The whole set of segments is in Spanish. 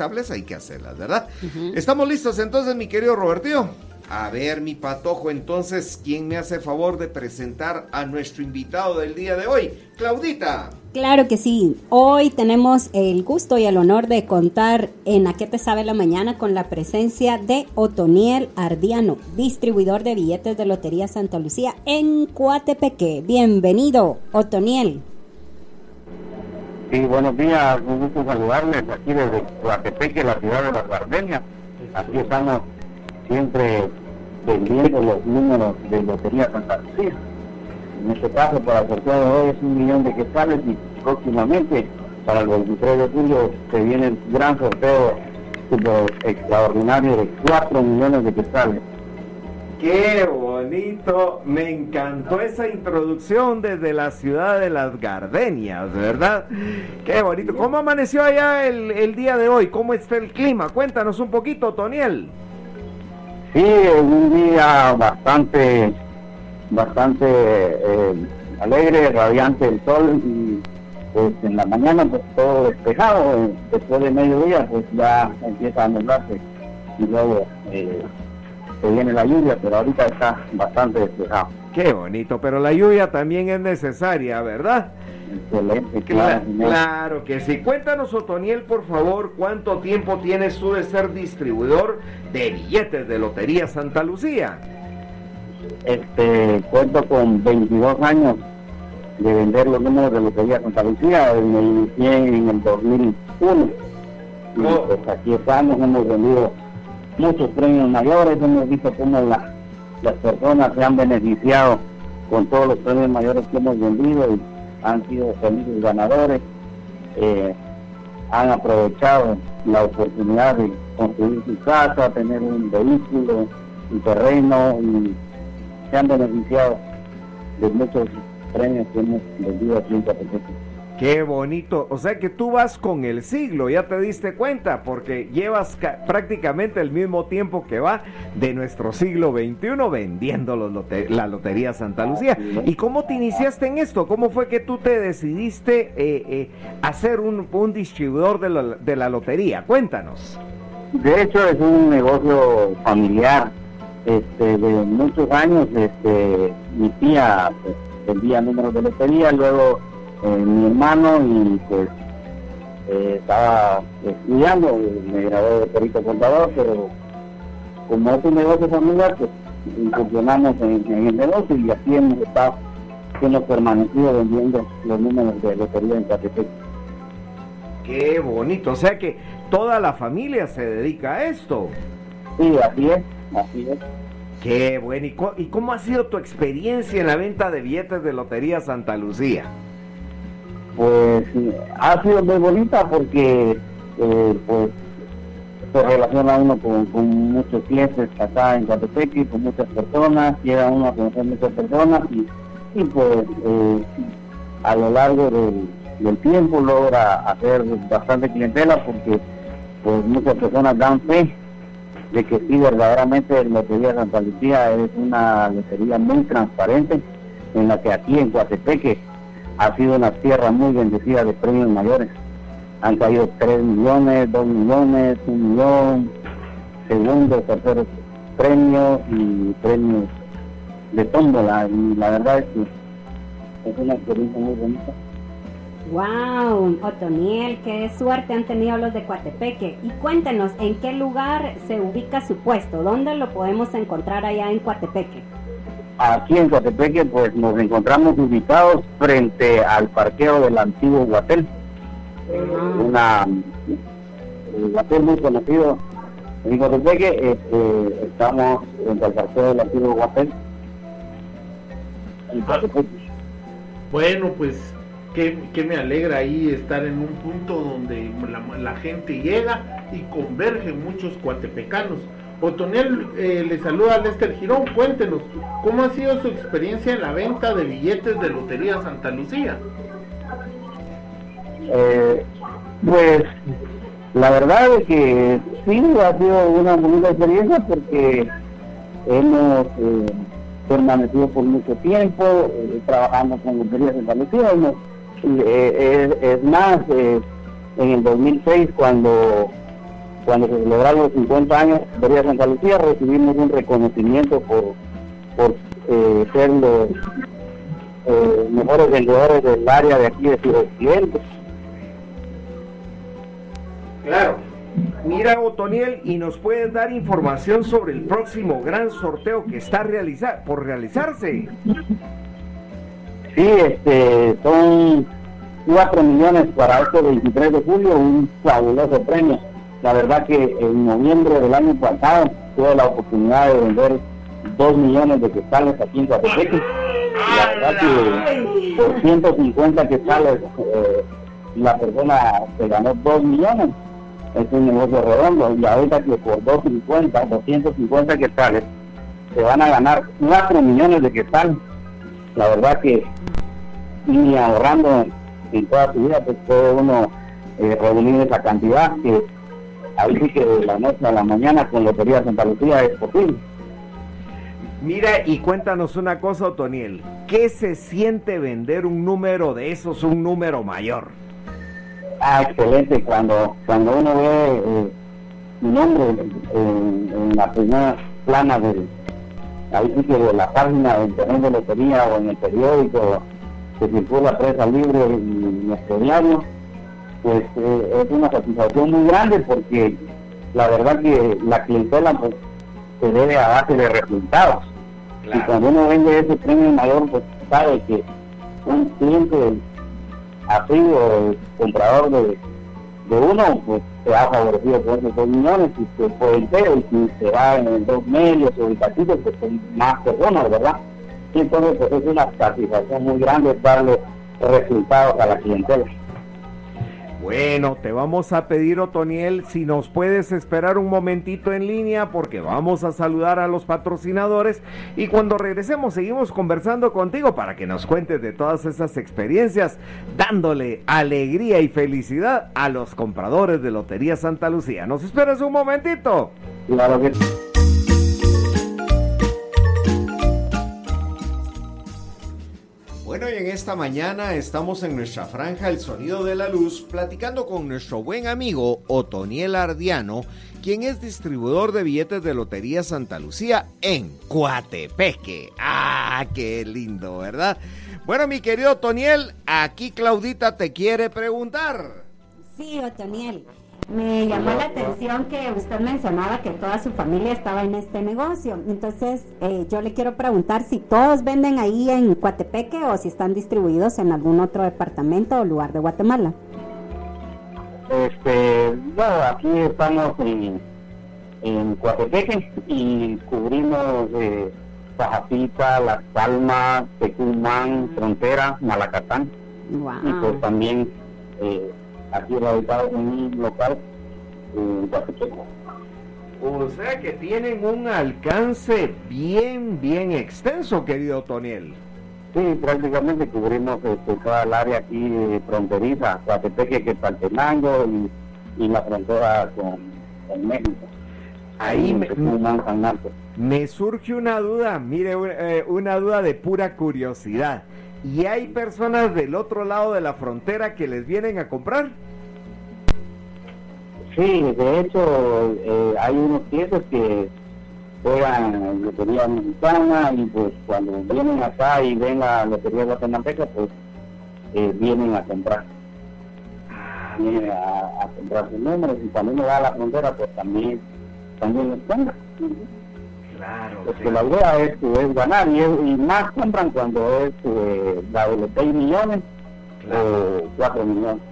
hay que hacerlas, ¿verdad? Estamos listos entonces, mi querido Roberto. A ver, mi patojo, entonces, ¿quién me hace favor de presentar a nuestro invitado del día de hoy? Claudita. Claro que sí. Hoy tenemos el gusto y el honor de contar en A qué te sabe la mañana con la presencia de Otoniel Ardiano, distribuidor de billetes de Lotería Santa Lucía en Coatepeque. Bienvenido, Otoniel. Sí, buenos días, un gusto saludarles aquí desde Coatepeque, la ciudad de las Gardenias. Aquí estamos siempre vendiendo los números de Lotería Santa Lucía. En este caso, para el sorteo de hoy es un millón de quetzales y próximamente, para el 23 de julio, se viene el gran sorteo extraordinario de 4 millones de quetzales. Qué bonito, me encantó esa introducción desde la ciudad de las Gardenias, ¿verdad? Qué bonito. ¿Cómo amaneció allá el, día de hoy? ¿Cómo está el clima? Cuéntanos un poquito, Toniel. Sí, un día bastante, bastante eh, alegre, radiante el sol y pues en la mañana pues todo despejado, después de mediodía pues ya empieza a nublarse y luego eh, se viene la lluvia, pero ahorita está bastante despejado. Qué bonito, pero la lluvia también es necesaria, ¿verdad? Excelente, claro. Claro, que sí. Cuéntanos, Otoniel, por favor, ¿cuánto tiempo tienes tú de ser distribuidor de billetes de Lotería Santa Lucía? Este, cuento con 22 años de vender los números de Lotería Santa Lucía. Me inicié en el 2001. Y pues aquí estamos, hemos vendido muchos premios mayores, hemos visto cómo las personas se han beneficiado con todos los premios mayores que hemos vendido y han sido felices ganadores, eh, han aprovechado la oportunidad de construir su casa, tener un vehículo, un terreno y se han beneficiado de muchos premios que hemos vendido aquí en Qué bonito. O sea que tú vas con el siglo, ya te diste cuenta, porque llevas prácticamente el mismo tiempo que va de nuestro siglo XXI vendiendo la Lotería Santa Lucía. ¿Y cómo te iniciaste en esto? ¿Cómo fue que tú te decidiste eh, eh, hacer un, distribuidor de la, lotería? Cuéntanos. De hecho, es un negocio familiar este, de muchos años. Este, mi tía pues, vendía números de lotería, luego eh, mi hermano y pues eh, estaba estudiando, me gradué de perito contador, pero como es un negocio familiar, pues incursionamos en, el negocio y así hemos estado, hemos permanecido vendiendo los números de lotería en Catepec. Qué bonito, o sea que toda la familia se dedica a esto. Sí, así es, así es. Qué bueno, ¿y cómo ha sido tu experiencia en la venta de billetes de Lotería Santa Lucía? Pues ha sido muy bonita porque eh, pues se relaciona uno con, muchos clientes acá en Coatepeque, con muchas personas, llega uno a conocer muchas personas y, pues eh, a lo largo del, tiempo logra hacer bastante clientela porque pues muchas personas dan fe de que sí verdaderamente la Lotería Santa Lucía es una lotería muy transparente en la que aquí en Coatepeque ha sido una tierra muy bendecida de premios mayores. Han caído 3 millones, 2 millones, 1 millón, segundo, tercer premio y premios de tómbola. Y la verdad es que es una experiencia muy bonita. Wow, Otoniel, qué suerte han tenido los de Coatepeque. Y cuéntenos, ¿en qué lugar se ubica su puesto? ¿Dónde lo podemos encontrar allá en Coatepeque? Aquí en Coatepeque pues nos encontramos ubicados frente al parqueo del antiguo Guatel. una un Guatel muy conocido en Coatepeque, este, estamos frente al parqueo del antiguo Guatel. Bueno, pues que, me alegra ahí estar en un punto donde la, la gente llega y convergen muchos cuatepecanos Otoniel eh, le saluda a Lester Girón. Cuéntenos, ¿cómo ha sido su experiencia en la venta de billetes de Lotería Santa Lucía? Eh, pues la verdad es que sí, ha sido una bonita experiencia porque hemos eh, permanecido por mucho tiempo trabajando con Lotería Santa Lucía. es, más, en el 2006 cuando cuando se celebraron los 50 años de Santa Lucía, recibimos un reconocimiento por, por eh, ser los eh, mejores vendedores del área de aquí de Occidente. Claro. Mira, Otoniel, y nos puedes dar información sobre el próximo gran sorteo que está realiza por realizarse. Sí, este, son 4 millones para este 23 de julio, un fabuloso premio. La verdad que en noviembre del año pasado tuve la oportunidad de vender 2 millones de quetzales aquí en Coatepeque. La verdad que por 150 quetzales eh, la persona se ganó 2 millones es un negocio redondo y ahorita que por 250, 250 quetzales se van a ganar 4 millones de quetzales. La verdad que ni ahorrando en toda su vida pues puede uno eh, reunir esa cantidad que ahí sí que de la noche a la mañana con Lotería Santa Lucía es posible. Mira y cuéntanos una cosa, Otoniel. ¿Qué se siente vender un número de esos, un número mayor? Ah, excelente. Cuando, cuando uno ve eh, mi nombre en, la primera plana de, ahí sí que de la página de internet de lotería o en el periódico que circula presa libre y nuestro diario, pues eh, es una satisfacción muy grande porque la verdad que la clientela pues, se debe a base de resultados. Y cuando uno vende ese premio mayor, pues sabe que un cliente así el comprador de, uno, pues se ha favorecido por esos dos millones, y pues por entero, y si se va en dos medios o el partido, pues son más personas, ¿verdad? Y entonces pues es una satisfacción muy grande darle resultados a la clientela. Bueno, te vamos a pedir, Otoniel, si nos puedes esperar un momentito en línea porque vamos a saludar a los patrocinadores y cuando regresemos seguimos conversando contigo para que nos cuentes de todas esas experiencias, dándole alegría y felicidad a los compradores de Lotería Santa Lucía. ¿Nos esperas un momentito? Claro que esta mañana estamos en nuestra franja El Sonido de la Luz platicando con nuestro buen amigo Otoniel Ardiano, quien es distribuidor de billetes de Lotería Santa Lucía en Coatepeque. ¡Ah, qué lindo, ¿verdad? Bueno, mi querido Otoniel, aquí Claudita te quiere preguntar. Sí, Otoniel. Me llamó la atención que usted mencionaba que toda su familia estaba en este negocio. Entonces, eh, yo le quiero preguntar si todos venden ahí en Coatepeque o si están distribuidos en algún otro departamento o lugar de Guatemala. Este, bueno, aquí estamos en, en Coatepeque y cubrimos eh, Las Palmas, Tecumán, Frontera, Malacatán. Y pues también eh, aquí radicado en un local en O sea que tienen un alcance bien, bien extenso, querido Toniel. Sí, prácticamente cubrimos este, toda el área aquí fronteriza, Coatepeque, Quetzaltenango y, y la frontera con, México. Ahí me, me, surge una duda, mire, eh, una duda de pura curiosidad y hay personas del otro lado de la frontera que les vienen a comprar. Sí, de hecho eh, hay unos clientes que juegan lotería mexicana y pues cuando vienen acá y ven la lotería guatemalteca pues eh, vienen a comprar. Vienen a, comprar sus números y cuando uno va a la frontera pues también, también les compra. Claro. Porque la idea es, ganar y, más compran cuando es eh, la de los 6 millones o 4 millones.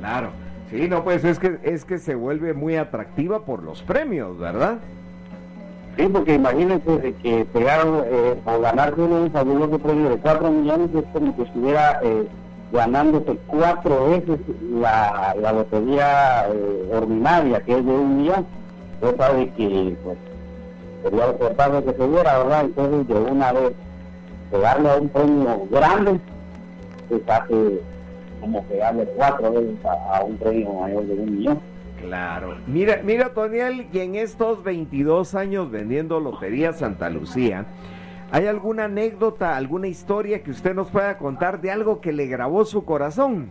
Claro. Sí, no, pues es que, es que se vuelve muy atractiva por los premios, ¿verdad? Sí, porque imagínense que pegar eh, o ganarse un fabuloso premio de 4 millones es como que estuviera eh, ganándose cuatro veces la, la lotería eh, ordinaria, que es de un millón. Usted sabe que pues, sería lo que se diera, ¿verdad? Entonces, de una vez, pegarle a un premio grande, pues hace como pegarle cuatro veces a, un premio mayor de un millón. Claro. Mira, mira, Toniel, y en estos 22 años vendiendo Lotería Santa Lucía, ¿hay alguna anécdota, alguna historia que usted nos pueda contar de algo que le grabó su corazón?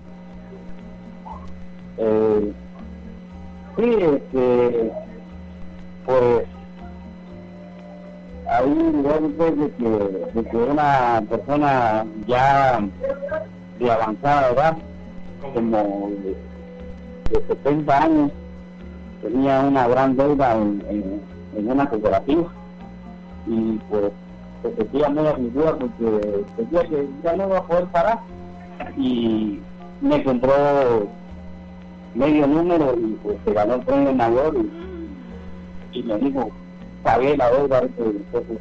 Eh, Sí, este, pues de que, una persona ya de avanzada edad, como de, 70 años, tenía una gran deuda en, una cooperativa. Y pues se sentía muy afligida porque sentía que ya no iba a poder parar. Y me compró medio número y pues se ganó el premio mayor y, y me dijo pagué la deuda entonces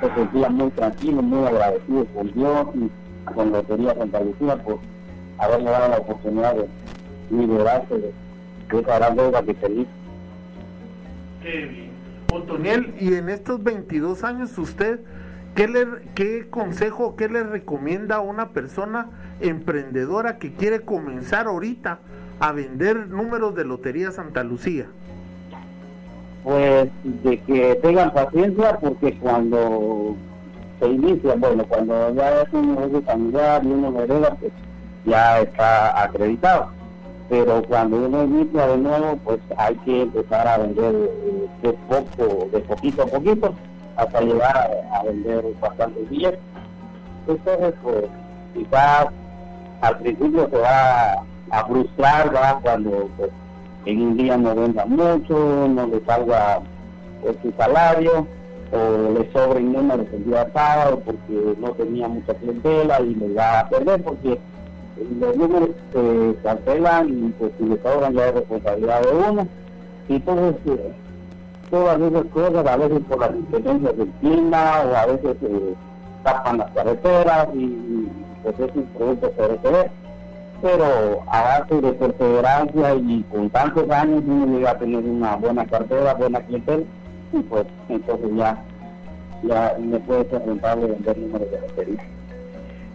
se sentía muy tranquilo muy agradecido con Dios y con Lotería Santa Lucía por haberme dado la oportunidad de liberarse de, esa gran deuda que tenía qué bien Otoniel y en estos 22 años usted ¿Qué, le, ¿Qué consejo, qué le recomienda a una persona emprendedora que quiere comenzar ahorita a vender números de Lotería Santa Lucía? Pues de que tengan paciencia porque cuando se inicia, bueno, cuando ya es un negocio familiar y uno hereda, pues ya está acreditado. Pero cuando uno inicia de nuevo, pues hay que empezar a vender de poco, de poquito a poquito hasta llegar a, vender bastantes billetes. Entonces, pues, quizás al principio se va a frustrar, Cuando pues, en un día no venda mucho, no le salga pues, su salario, o le sobren números el día sábado porque no tenía mucha clientela y le va a perder porque los números se cancelan y pues si le sobran ya es responsabilidad de uno. Y entonces eh, todas esas cosas, a veces por las diferencias del clima o a veces eh, tapan las carreteras y, pues es un producto perecedero. Pero a base de perseverancia y con tantos años uno llega a tener una buena cartera, buena clientela y pues entonces ya, ya me puede ser rentable vender números de lotería.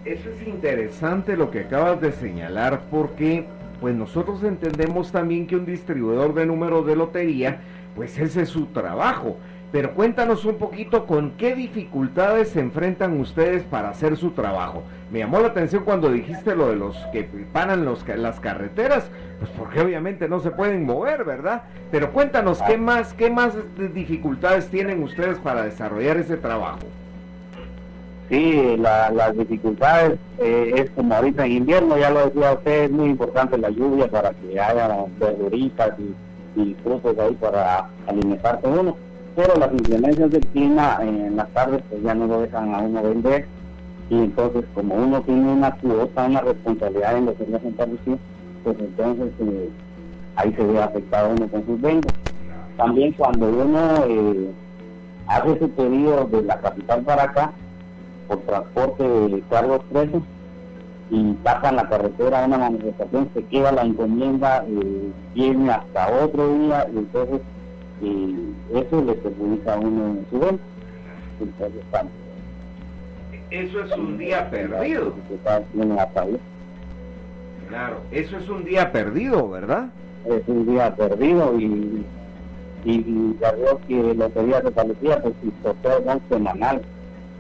Eso es interesante lo que acabas de señalar porque pues nosotros entendemos también que un distribuidor de números de lotería pues ese es su trabajo. Pero cuéntanos un poquito con qué dificultades se enfrentan ustedes para hacer su trabajo. Me llamó la atención cuando dijiste lo de los que paran los, las carreteras, pues porque obviamente no se pueden mover, ¿verdad? Pero cuéntanos qué más, qué más dificultades tienen ustedes para desarrollar ese trabajo. Sí, las dificultades eh, es como ahorita en invierno, ya lo decía usted, es muy importante la lluvia para que haya verduritas y y frutos ahí para alimentarse uno. Pero las inclemencias del clima en las tardes pues ya no lo dejan a uno vender y entonces como uno tiene una cuota, una responsabilidad en lo que es la pues entonces eh, ahí se ve afectado uno con sus ventas. También cuando uno eh, hace su pedido de la capital para acá, por transporte de cargos presos, y tapan la carretera a una manifestación, se queda la encomienda, eh, viene hasta otro día, y entonces eso le perjudica a uno en su venta. eso es un día perdido. Claro, eso es un día perdido, ¿verdad? Es un día perdido y, y, ya veo que días de policía, pues si sorteos semanal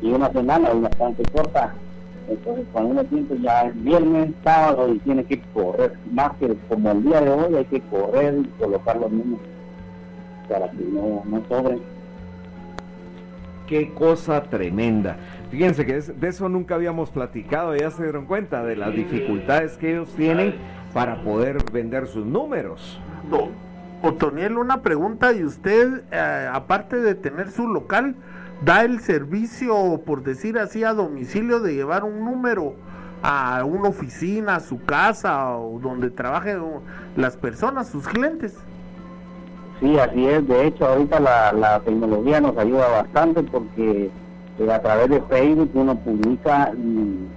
y una semana es bastante corta entonces, cuando uno siente ya es viernes, sábado y tiene que correr, más que como el día de hoy, hay que correr y colocar los mismos para que no, no sobren. Qué cosa tremenda. Fíjense que de eso nunca habíamos platicado, ya se dieron cuenta de las dificultades que ellos tienen para poder vender sus números. No. Otoniel, una pregunta, y usted, eh, aparte de tener su local, da el servicio, por decir así, a domicilio de llevar un número a una oficina, a su casa o donde trabajen las personas, sus clientes. Sí, así es. De hecho, ahorita la, tecnología nos ayuda bastante porque eh, a través de Facebook uno publica y,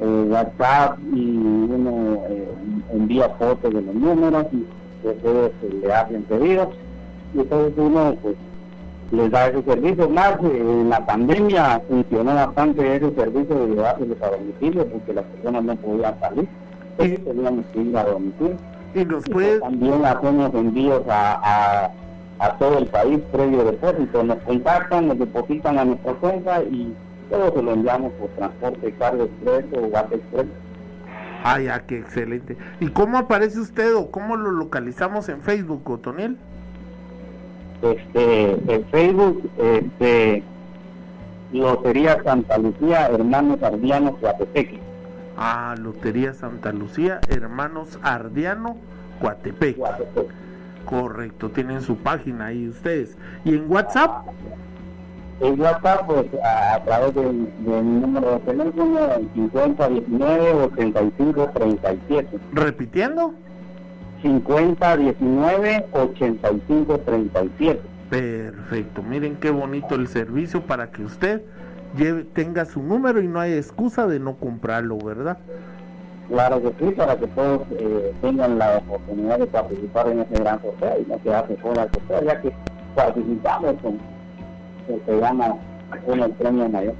eh, WhatsApp y uno eh, envía fotos de los números y después le hacen pedidos. Y entonces uno pues les da ese servicio. Más en la pandemia funcionó bastante ese servicio de llevárselos a domicilio porque las personas no podían salir. Entonces teníamos que ir a domicilio. Y nos puede... También hacemos envíos a, a, todo el país previo depósito. Nos contactan, nos depositan a nuestra cuenta y todo se lo enviamos por transporte, cargo expreso o gas expreso. Ah, ya, qué excelente. ¿Y cómo aparece usted o cómo lo localizamos en Facebook, Otoniel? Este, en Facebook, este, Lotería Santa Lucía, Hermanos Ardianos, Coatepeque. Ah, Lotería Santa Lucía, Hermanos Ardiano, Coatepec. Correcto, tienen su página ahí ustedes. ¿Y en WhatsApp? En WhatsApp, pues a, a través de, de mi número de teléfono, 5019 8537. Repitiendo. 5019 8537. Perfecto, miren qué bonito el servicio para que usted lleve, tenga su número y no hay excusa de no comprarlo, ¿verdad? Claro que sí, para que todos eh, tengan la oportunidad de participar en ese gran sorteo y no quedarse fuera del sorteo, ya que participamos con el que gana el premio mayor.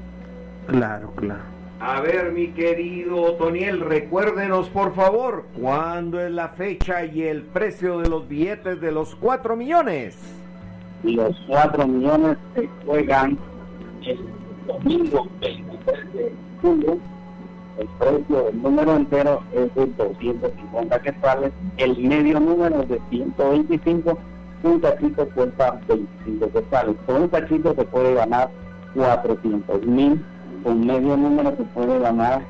Claro, claro. A ver, mi querido Toniel, recuérdenos por favor, ¿cuándo es la fecha y el precio de los billetes de los 4 millones? Y los 4 millones se juegan el domingo 23 de julio. El precio del número entero es de 250 quetzales, el medio número es de 125, un cachito cuesta 25 quetzales. Con un cachito se puede ganar 400 mil, con medio número se puede ganar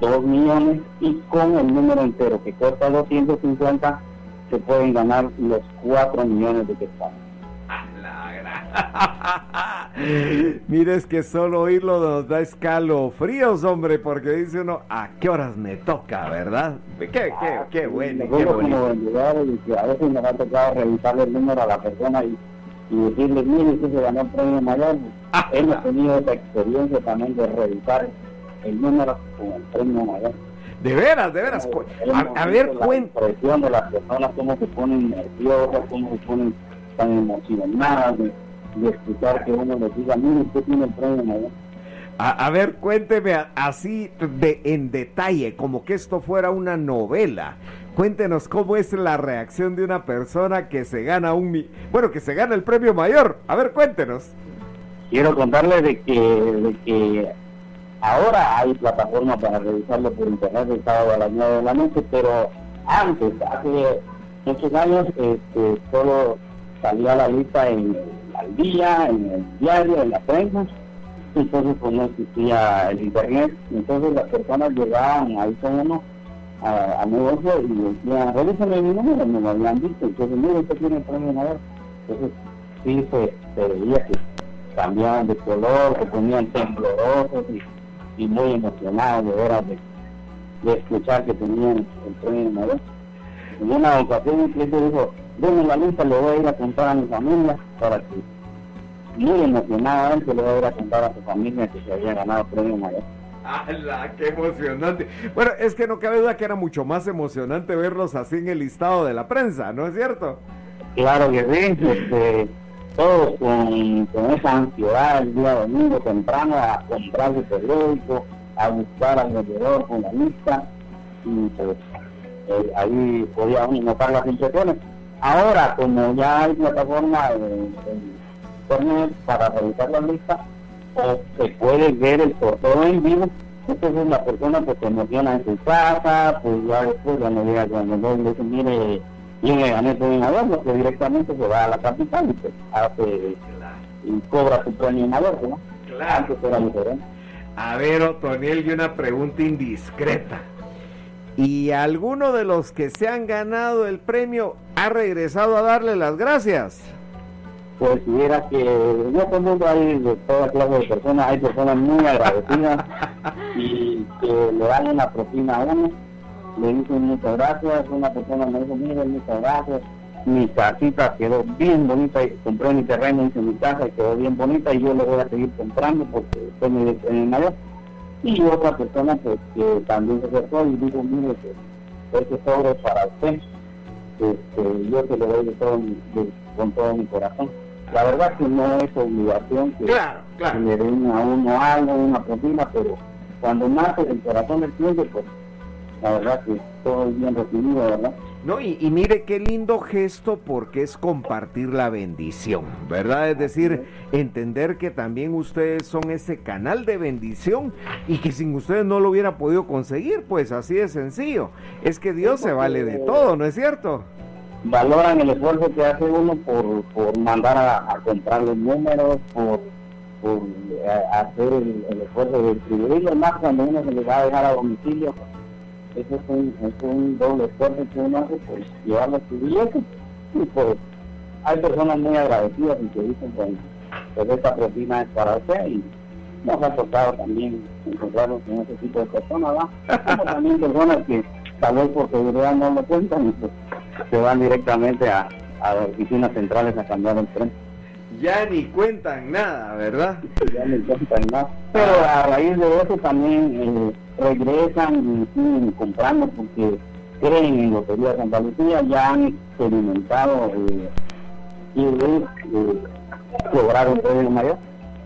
2 millones y con el número entero que cuesta 250 se pueden ganar los 4 millones de quetzales. Mire, es que solo oírlo nos da escalofríos, hombre, porque dice uno, ¿a qué horas me toca, verdad? Qué, qué, qué bueno, qué como bonito. que a veces nos ha tocado revisarle el número a la persona y, y decirle, mire, usted se ganó el premio mayor. Ah. Hemos tenido esa experiencia también de revisar el número con el premio mayor. De veras, de veras. A, a ver, la cuenta. impresión de las personas, cómo se ponen nerviosas, cómo se ponen tan emocionadas de, de escuchar que uno les diga, mire, usted tiene el premio. A, a ver, cuénteme así de, en detalle, como que esto fuera una novela. Cuéntenos cómo es la reacción de una persona que se gana un... Bueno, que se gana el premio mayor. A ver, cuéntenos. quiero contarles de que, de que ahora hay plataformas para revisarlo por internet el sábado a las 9 de la noche, pero antes, hace muchos años, este, solo salía la lista en al día, en el diario, en la prensa, entonces pues no existía el internet, entonces las personas llegaban ahí con uno a, a negocio y decían, revísame mi número, me lo habían dicho, entonces mire, usted tiene el premio mayor, entonces sí se, veía que cambiaban de color, se ponían temblorosos y, muy emocionados de veras de, de escuchar que tenían el premio mayor. En una ocasión un cliente dijo, denme la lista, le voy a ir a contar a mi familia muy emocionadamente le voy a ir a contar a su familia que se había ganado premio mayor. ¡Hala, qué emocionante! Bueno, es que no cabe duda que era mucho más emocionante verlos así en el listado de la prensa, ¿no es cierto? Claro que sí, este, todos con, con esa ansiedad el día domingo temprano a comprar el periódico, a buscar al vendedor con la lista y pues eh, ahí podía uno notar las impresiones. Ahora, como ya hay plataforma en, en internet para revisar la lista, o se puede ver el sorteo en vivo, entonces la persona pues se emociona en su casa, pues ya después cuando llega vendedor le dice, mire, yo me gané mayor, porque directamente se va a la capital y pues hace y cobra su premio mayor, ¿no? Antes era diferente. A ver, Otoniel, y una pregunta indiscreta. ¿Y alguno de los que se han ganado el premio ha regresado a darle las gracias? Pues si viera que este mundo hay de toda clase de personas, hay personas muy agradecidas y que le dan una propina a uno, le dicen muchas gracias, una persona me dijo, mire, muchas gracias, mi casita quedó bien bonita, y compré mi terreno, hice mi casa y quedó bien bonita y yo le voy a seguir comprando porque soy mi mayor. Y otra persona pues que también se acercó y dijo, mire, que este sobre es para usted, este, yo te lo doy de todo mi- de- con todo mi corazón. La verdad que no es obligación que, Claro, que claro. le den a uno algo, una propina, pero cuando nace del corazón del cliente, pues la verdad que todo es bien recibido, ¿verdad? No, y, mire qué lindo gesto porque es compartir la bendición, ¿verdad? Es decir, entender que también ustedes son ese canal de bendición y que sin ustedes no lo hubiera podido conseguir, pues así de sencillo. Es que Dios se vale de todo, ¿no es cierto? Valoran el esfuerzo que hace uno por, por mandar a, comprar los números, por, por eh, hacer el, esfuerzo de distribuirlo, más cuando uno se le va a dejar a domicilio eso es un, es un doble esfuerzo que uno hace por llevarlo a su billete. Y pues hay personas muy agradecidas y que dicen, bueno, pues esta propina es para usted y nos ha tocado también encontrarnos con ese tipo de personas, también personas que tal vez por seguridad no lo cuentan y pues se van directamente a, a las oficinas centrales a cambiar el tren ya ni cuentan nada, ¿verdad? Ya ni cuentan nada. Pero a raíz de eso también eh, regresan y siguen comprando porque creen en Lotería Santa Lucía, ya han experimentado eh, y eh, lograr un premio mayor.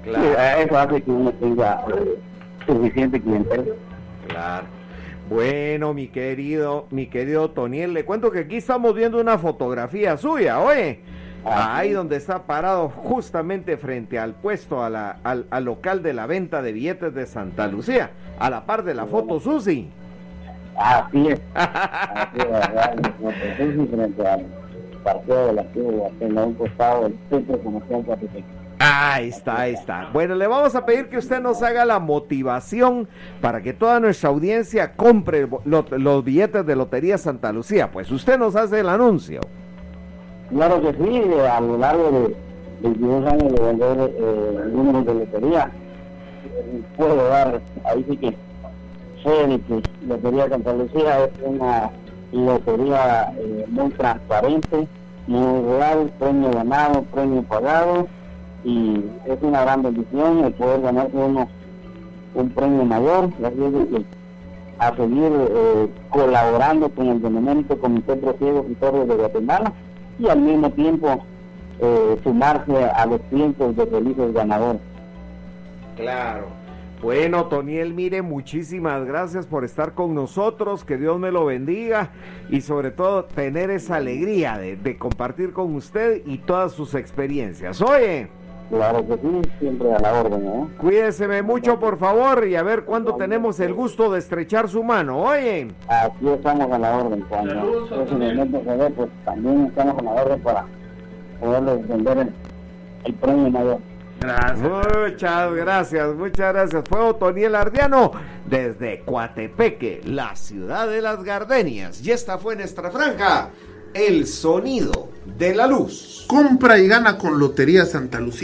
Claro. eso hace que uno tenga eh, suficiente clientela. Claro. Bueno, mi querido, mi querido Toniel, le cuento que aquí estamos viendo una fotografía suya, oye. Ahí donde está parado justamente frente al puesto, a la, al, al, local de la venta de billetes de Santa Lucía, a la par de la foto Susi. Así es. Así es, Susi frente al partido de la ciudad, en un costado del centro comercial Ahí está, ahí está. Bueno, le vamos a pedir que usted nos haga la motivación para que toda nuestra audiencia compre los billetes de Lotería Santa Lucía. Pues usted nos hace el anuncio. Claro que sí, a lo largo de 22 años de vender eh, números de lotería, puedo dar, ahí sí que sé de que Lotería Santa Lucía es una lotería eh, muy transparente, muy real, premio ganado, premio pagado, y es una gran bendición el poder ganarse uno un premio mayor, así es que a seguir eh, colaborando con el Benemérito Comité Pro Torres de Guatemala y al mismo tiempo eh, sumarse a los cientos de felices ganadores. Claro. Bueno, Toniel, mire, muchísimas gracias por estar con nosotros, que Dios me lo bendiga y sobre todo tener esa alegría de compartir con usted y todas sus experiencias. Oye. Claro que sí, siempre a la orden. ¿eh? Cuídeseme mucho, por favor, y a ver cuándo tenemos el gusto de estrechar su mano. Oye. Aquí estamos a la orden. Cuando es el momento que pues también estamos a la orden para poderles vender el, premio mayor. Gracias. Muchas gracias, muchas gracias. Fue Otoniel Ardiano desde Coatepeque, la ciudad de las gardenias. Y esta fue nuestra franja, el sonido de la luz. Compra y gana con Lotería Santa Lucía.